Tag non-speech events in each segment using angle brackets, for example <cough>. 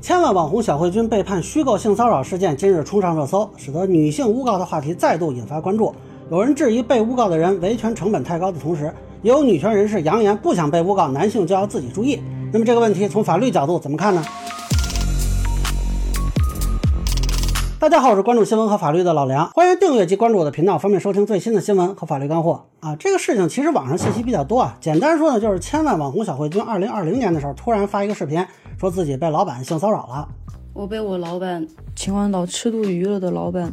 千万网红小慧君被判虚构性骚扰事件今日冲上热搜，使得女性诬告的话题再度引发关注。有人质疑被诬告的人维权成本太高的同时，也有女权人士扬言不想被诬告，男性就要自己注意。那么这个问题从法律角度怎么看呢？大家好，我是关注新闻和法律的老梁，欢迎订阅及关注我的频道，方便收听最新的新闻和法律干货啊。这个事情其实网上信息比较多啊，简单说呢，就是千万网红小慧君二零二零年的时候突然发一个视频。说自己被老板性骚扰了，我被我老板秦皇岛吃肚鱼了的老板。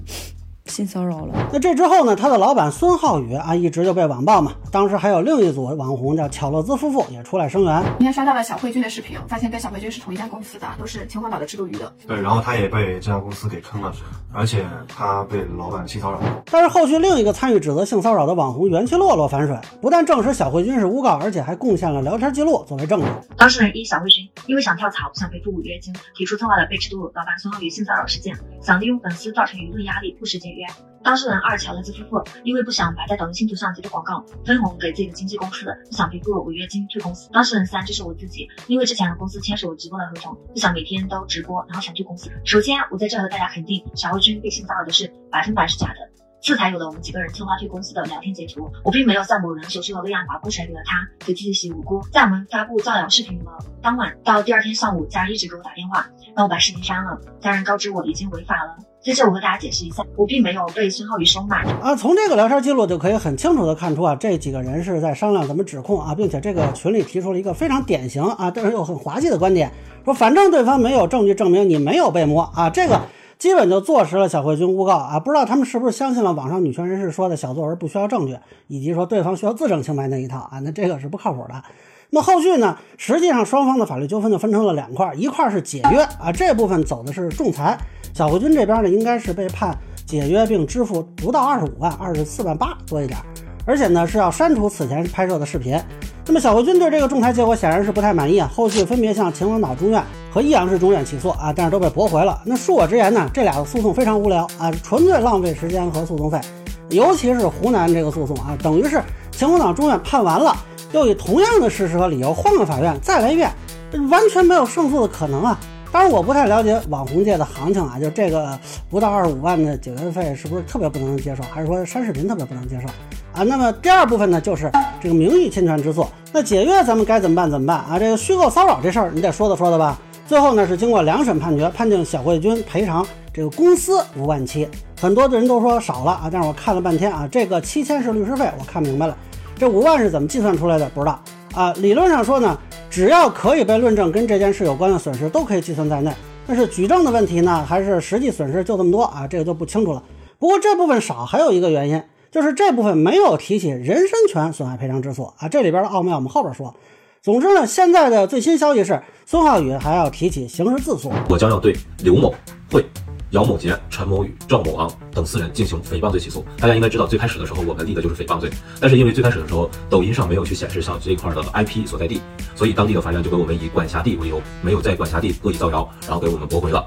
性骚扰了。那这之后呢？他的老板孙浩宇啊，一直就被网暴嘛。当时还有另一组网红叫巧乐兹夫妇也出来声援。今天刷到了小慧君的视频，发现跟小慧君是同一家公司的，都是秦皇岛的吃肚鱼的。对，然后他也被这家公司给坑了，而且他被老板性骚扰。但是后续另一个参与指责性骚扰的网红元气洛洛反水，不但证实小慧君是诬告，而且还贡献了聊天记录作为证据。当事人一小慧君因为想跳槽，不想赔付违约金，提出策划了被吃肚老板孙浩宇性骚扰事件，想利用粉丝造成舆论压力，不实解约。当事人二乔乐兹夫妇因为不想摆在抖音新图上接的广告分红给自己的经纪公司，不想赔付违约金退公司。当事人三就是我自己，因为之前和公司签署直播的合同，不想每天都直播，然后想退公司。首先，我在这和大家肯定，小慧君被性骚扰的是百分百是假的，这才有了我们几个人策划退公司的聊天截图。我并没有像某人所说的那样把锅甩给了他，给自己洗无辜。在我们发布造谣视频的当晚到第二天上午，家人一直给我打电话，让我把视频删了。家人告知我已经违法了。在这我和大家解释一下，我并没有被孙浩宇收买啊。从这个聊天记录就可以很清楚的看出啊，这几个人是在商量怎么指控啊，并且这个群里提出了一个非常典型啊，但是又很滑稽的观点，说反正对方没有证据证明你没有被摸啊，这个基本就坐实了小慧君诬告啊。不知道他们是不是相信了网上女权人士说的小作文不需要证据，以及说对方需要自证清白那一套啊？那这个是不靠谱的。那么后续呢？实际上双方的法律纠纷就分成了两块，一块是解约啊，这部分走的是仲裁。小慧君这边呢，应该是被判解约并支付不到二十五万，二十四万八多一点，而且呢是要删除此前拍摄的视频。那么小慧君对这个仲裁结果显然是不太满意啊，后续分别向秦皇岛中院和益阳市中院起诉啊，但是都被驳回了。那恕我直言呢，这俩的诉讼非常无聊啊，纯粹浪费时间和诉讼费，尤其是湖南这个诉讼啊，等于是秦皇岛中院判完了。又以同样的事实和理由换个法院再来一遍，完全没有胜诉的可能啊！当然，我不太了解网红界的行情啊，就这个不到二十五万的解约费是不是特别不能接受，还是说删视频特别不能接受啊？那么第二部分呢，就是这个名誉侵权之诉。那解约咱们该怎么办？怎么办啊？这个虚构骚扰这事儿，你得说的说的吧。最后呢，是经过两审判决，判定小慧君赔偿这个公司五万七。很多的人都说少了啊，但是我看了半天啊，这个七千是律师费，我看明白了。这五万是怎么计算出来的？不知道啊。理论上说呢，只要可以被论证跟这件事有关的损失，都可以计算在内。但是举证的问题呢，还是实际损失就这么多啊？这个就不清楚了。不过这部分少还有一个原因，就是这部分没有提起人身权损害赔偿之诉啊。这里边的奥妙我们后边说。总之呢，现在的最新消息是，孙浩宇还要提起刑事自诉。我将要对刘某会。姚某杰、陈某宇、赵某昂等四人进行诽谤罪起诉。大家应该知道，最开始的时候我们立的就是诽谤罪，但是因为最开始的时候抖音上没有去显示像这一块的 IP 所在地，所以当地的法院就给我们以管辖地为由，没有在管辖地恶意造谣，然后给我们驳回了。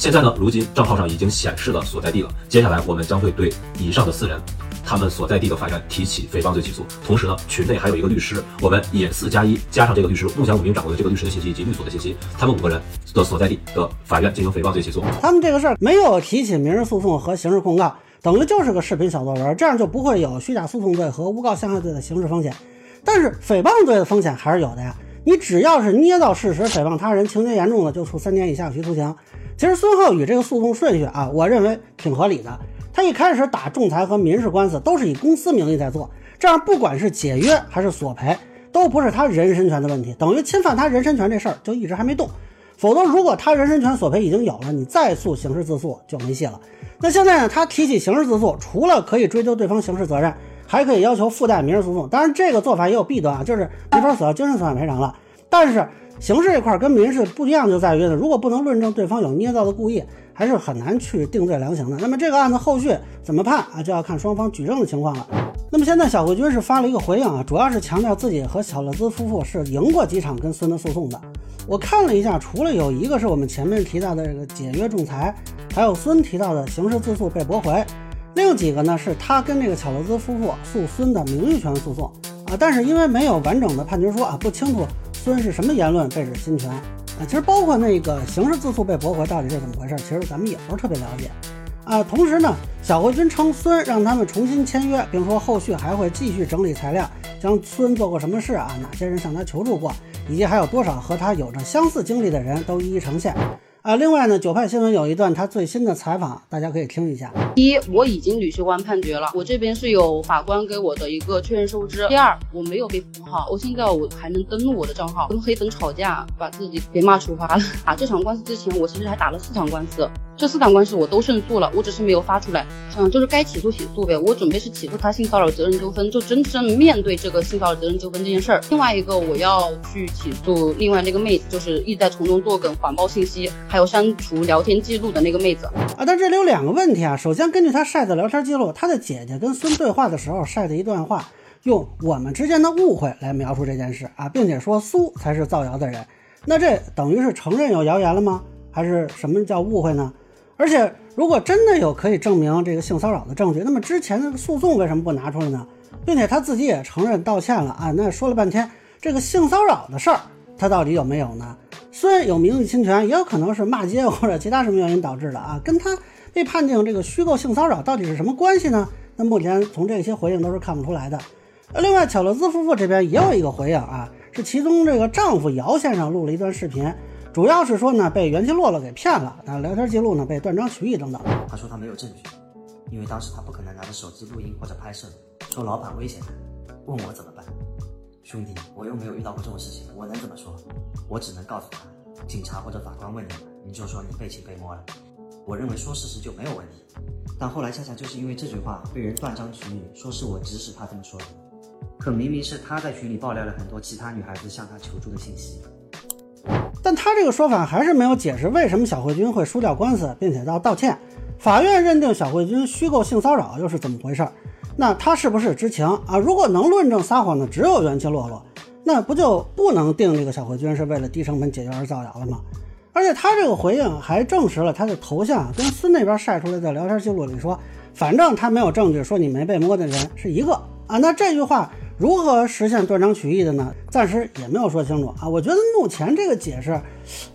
现在呢，如今账号上已经显示了所在地了，接下来我们将会对以上的四人。他们所在地的法院提起诽谤罪起诉，同时呢，群内还有一个律师，我们也四加一加上这个律师，目前我们已经掌握了这个律师的信息以及律所的信息，他们五个人的所在地的法院进行诽谤罪起诉。他们这个事儿没有提起民事诉讼和刑事控告，等于就是个视频小作文，这样就不会有虚假诉讼罪和诬告陷害罪的刑事风险。但是诽谤罪的风险还是有的呀，你只要是捏造事实诽谤他人，情节严重的就处三年以下有期徒刑。其实孙浩宇这个诉讼顺序啊，我认为挺合理的。他一开始打仲裁和民事官司都是以公司名义在做，这样不管是解约还是索赔，都不是他人身权的问题，等于侵犯他人身权这事儿就一直还没动。否则，如果他人身权索赔已经有了，你再诉刑事自诉就没戏了。那现在呢？他提起刑事自诉，除了可以追究对方刑事责任，还可以要求附带民事诉讼。当然，这个做法也有弊端啊，就是没法索要精神损害赔偿了。但是刑事这块跟民事不一样，就在于呢，如果不能论证对方有捏造的故意。还是很难去定罪量刑的。那么这个案子后续怎么判啊，就要看双方举证的情况了。那么现在小慧君是发了一个回应啊，主要是强调自己和小乐兹夫妇是赢过几场跟孙的诉讼的。我看了一下，除了有一个是我们前面提到的这个解约仲裁，还有孙提到的刑事自诉被驳回，另几个呢是他跟这个巧乐兹夫妇诉孙的名誉权诉讼啊，但是因为没有完整的判决书啊，不清楚孙是什么言论被指侵权。啊，其实包括那个刑事自诉被驳回到底是怎么回事，其实咱们也不是特别了解。啊，同时呢，小慧君称孙让他们重新签约，并说后续还会继续整理材料，将孙做过什么事啊，哪些人向他求助过，以及还有多少和他有着相似经历的人都一一呈现。啊，另外呢，九派新闻有一段他最新的采访，大家可以听一下。一，我已经履行完判决了，我这边是有法官给我的一个确认收支。第二，我没有被封号，我现在我还能登录我的账号，跟黑粉吵架，把自己给骂处罚了。打这场官司之前，我其实还打了四场官司。这四场官司我都胜诉了，我只是没有发出来。嗯，就是该起诉起诉呗。我准备是起诉他性骚扰责任纠纷，就真正面对这个性骚扰责任纠纷这件事儿。另外一个我要去起诉另外那个妹子，就是一直在从中作梗、谎报信息，还有删除聊天记录的那个妹子。啊，但这里有两个问题啊。首先，根据他晒的聊天记录，他的姐姐跟孙对话的时候晒的一段话，用我们之间的误会来描述这件事啊，并且说苏才是造谣的人。那这等于是承认有谣言了吗？还是什么叫误会呢？而且，如果真的有可以证明这个性骚扰的证据，那么之前的诉讼为什么不拿出来呢？并且他自己也承认道歉了啊，那说了半天这个性骚扰的事儿，他到底有没有呢？虽然有名誉侵权，也有可能是骂街或者其他什么原因导致的啊，跟他被判定这个虚构性骚扰到底是什么关系呢？那目前从这些回应都是看不出来的。另外，巧乐兹夫妇这边也有一个回应啊，是其中这个丈夫姚先生录了一段视频。主要是说呢，被元气洛洛给骗了，那聊天记录呢被断章取义等等。他说他没有证据，因为当时他不可能拿着手机录音或者拍摄。说老板威胁他，问我怎么办？兄弟，我又没有遇到过这种事情，我能怎么说？我只能告诉他，警察或者法官问你，你就说你被情被摸了。我认为说事实就没有问题，但后来恰恰就是因为这句话被人断章取义，说是我指使他这么说的，可明明是他在群里爆料了很多其他女孩子向他求助的信息。但他这个说法还是没有解释为什么小慧君会输掉官司，并且要道歉。法院认定小慧君虚构性骚扰又是怎么回事？那他是不是知情啊？如果能论证撒谎的只有元气洛洛，那不就不能定这个小慧君是为了低成本解决而造谣了吗？而且他这个回应还证实了他的头像跟孙那边晒出来的聊天记录里说，反正他没有证据说你没被摸的人是一个啊。那这句话。如何实现断章取义的呢？暂时也没有说清楚啊。我觉得目前这个解释，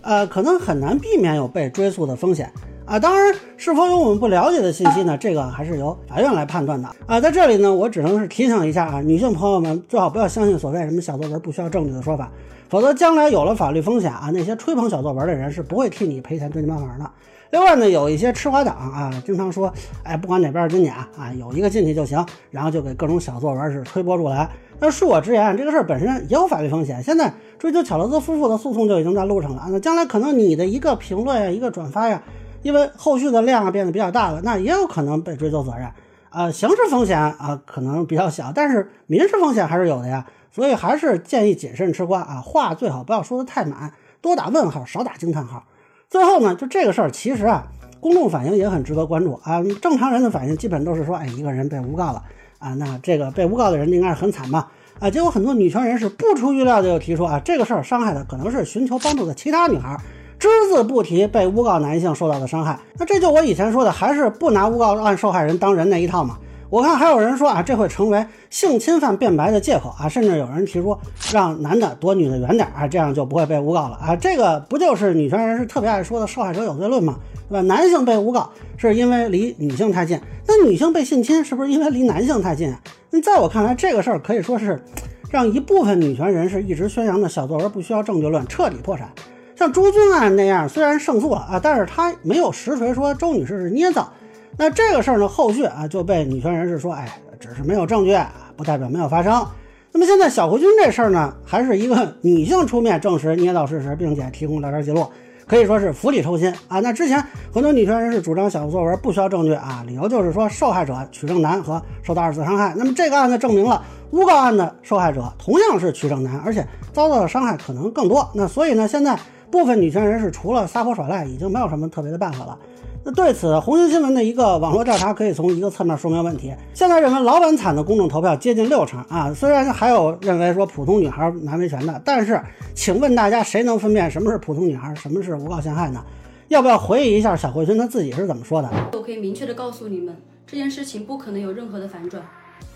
呃，可能很难避免有被追溯的风险啊。当然，是否有我们不了解的信息呢？这个还是由法院来判断的啊。在这里呢，我只能是提醒一下啊，女性朋友们最好不要相信所谓什么小作文不需要证据的说法，否则将来有了法律风险啊，那些吹捧小作文的人是不会替你赔钱、追你帮忙的。另外呢，有一些吃瓜党啊，经常说，哎，不管哪边是真假啊，有一个进去就行，然后就给各种小作文是推波助澜。那恕我直言，这个事儿本身也有法律风险。现在追究巧乐兹夫妇的诉讼就已经在路上了啊，那将来可能你的一个评论呀、一个转发呀，因为后续的量啊变得比较大了，那也有可能被追究责任。啊，刑事风险啊可能比较小，但是民事风险还是有的呀。所以还是建议谨慎吃瓜啊，话最好不要说的太满，多打问号，少打惊叹号。最后呢，就这个事儿，其实啊，公众反应也很值得关注啊。正常人的反应基本都是说，哎，一个人被诬告了啊，那这个被诬告的人应该是很惨吧？啊，结果很多女权人士不出预料的就提出啊，这个事儿伤害的可能是寻求帮助的其他女孩，只字不提被诬告男性受到的伤害。那这就我以前说的，还是不拿诬告案受害人当人那一套嘛？我看还有人说啊，这会成为性侵犯辩白的借口啊，甚至有人提出让男的躲女的远点啊，这样就不会被诬告了啊。这个不就是女权人士特别爱说的受害者有罪论吗？对吧？男性被诬告是因为离女性太近，那女性被性侵是不是因为离男性太近啊？那在我看来，这个事儿可以说是让一部分女权人士一直宣扬的小作文不需要证据论彻底破产。像朱军案那样，虽然胜诉了啊，但是他没有实锤说周女士是捏造。那这个事儿呢，后续啊就被女权人士说，哎，只是没有证据，不代表没有发生。那么现在小胡军这事儿呢，还是一个 <laughs> 女性出面证实捏造事实，并且提供聊天记录，可以说是釜底抽薪啊。那之前很多女权人士主张小作文不需要证据啊，理由就是说受害者曲正南和受到二次伤害。那么这个案子证明了诬告案的受害者同样是曲正南，而且遭到的伤害可能更多。那所以呢，现在部分女权人士除了撒泼耍赖，已经没有什么特别的办法了。那对此，红星新闻的一个网络调查可以从一个侧面说明问题。现在认为老板惨的公众投票接近六成啊，虽然还有认为说普通女孩难维权的，但是请问大家谁能分辨什么是普通女孩，什么是诬告陷害呢？要不要回忆一下小慧君她自己是怎么说的？我可以明确的告诉你们，这件事情不可能有任何的反转。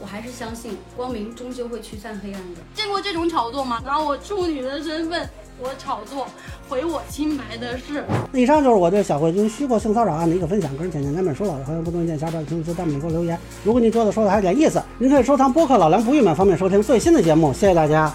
我还是相信光明终究会驱散黑暗的。见过这种炒作吗？拿我处女的身份。我炒作、毁我清白的事。以上就是我对小慧君虚构性骚扰案的一个分享，个人浅见难免说了，欢迎不同意见小伙伴评论区弹幕里给我留言。如果您觉得说的还有点意思，您可以收藏播客老梁不郁闷，方便收听最新的节目。谢谢大家。